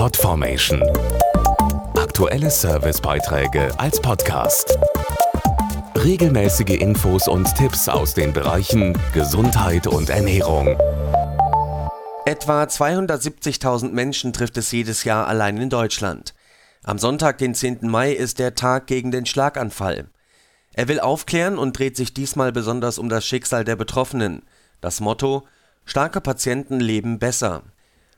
Podformation. Aktuelle Servicebeiträge als Podcast. Regelmäßige Infos und Tipps aus den Bereichen Gesundheit und Ernährung. Etwa 270.000 Menschen trifft es jedes Jahr allein in Deutschland. Am Sonntag, den 10. Mai, ist der Tag gegen den Schlaganfall. Er will aufklären und dreht sich diesmal besonders um das Schicksal der Betroffenen. Das Motto Starke Patienten leben besser.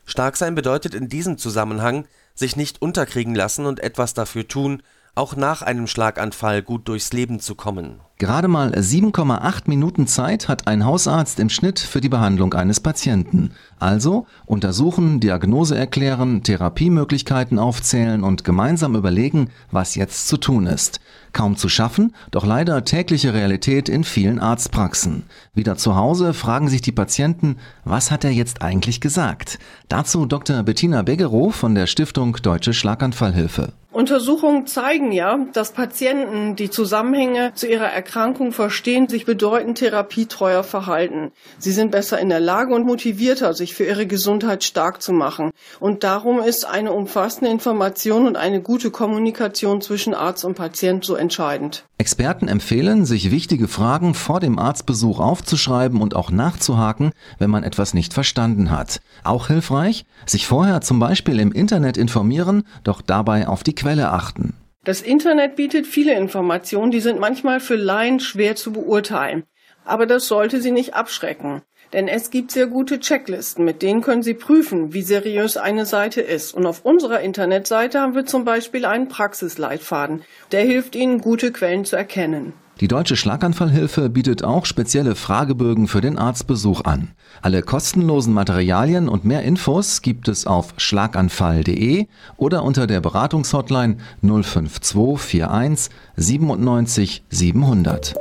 Stark sein bedeutet in diesem Zusammenhang, sich nicht unterkriegen lassen und etwas dafür tun, auch nach einem Schlaganfall gut durchs Leben zu kommen. Gerade mal 7,8 Minuten Zeit hat ein Hausarzt im Schnitt für die Behandlung eines Patienten. Also untersuchen, Diagnose erklären, Therapiemöglichkeiten aufzählen und gemeinsam überlegen, was jetzt zu tun ist. Kaum zu schaffen, doch leider tägliche Realität in vielen Arztpraxen. Wieder zu Hause fragen sich die Patienten, was hat er jetzt eigentlich gesagt? Dazu Dr. Bettina Beggerow von der Stiftung Deutsche Schlaganfallhilfe. Untersuchungen zeigen ja, dass Patienten, die Zusammenhänge zu ihrer Erkrankung verstehen, sich bedeutend therapietreuer verhalten. Sie sind besser in der Lage und motivierter, sich für ihre Gesundheit stark zu machen. Und darum ist eine umfassende Information und eine gute Kommunikation zwischen Arzt und Patient so entscheidend. Experten empfehlen, sich wichtige Fragen vor dem Arztbesuch aufzuschreiben und auch nachzuhaken, wenn man etwas nicht verstanden hat. Auch hilfreich, sich vorher zum Beispiel im Internet informieren, doch dabei auf die Quelle achten. Das Internet bietet viele Informationen, die sind manchmal für Laien schwer zu beurteilen. Aber das sollte Sie nicht abschrecken. Denn es gibt sehr gute Checklisten, mit denen können Sie prüfen, wie seriös eine Seite ist. Und auf unserer Internetseite haben wir zum Beispiel einen Praxisleitfaden, der hilft Ihnen, gute Quellen zu erkennen. Die Deutsche Schlaganfallhilfe bietet auch spezielle Fragebögen für den Arztbesuch an. Alle kostenlosen Materialien und mehr Infos gibt es auf schlaganfall.de oder unter der Beratungshotline 05241 97 700.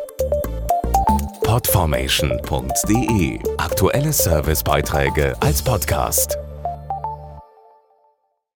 Podformation.de Aktuelle Servicebeiträge als Podcast.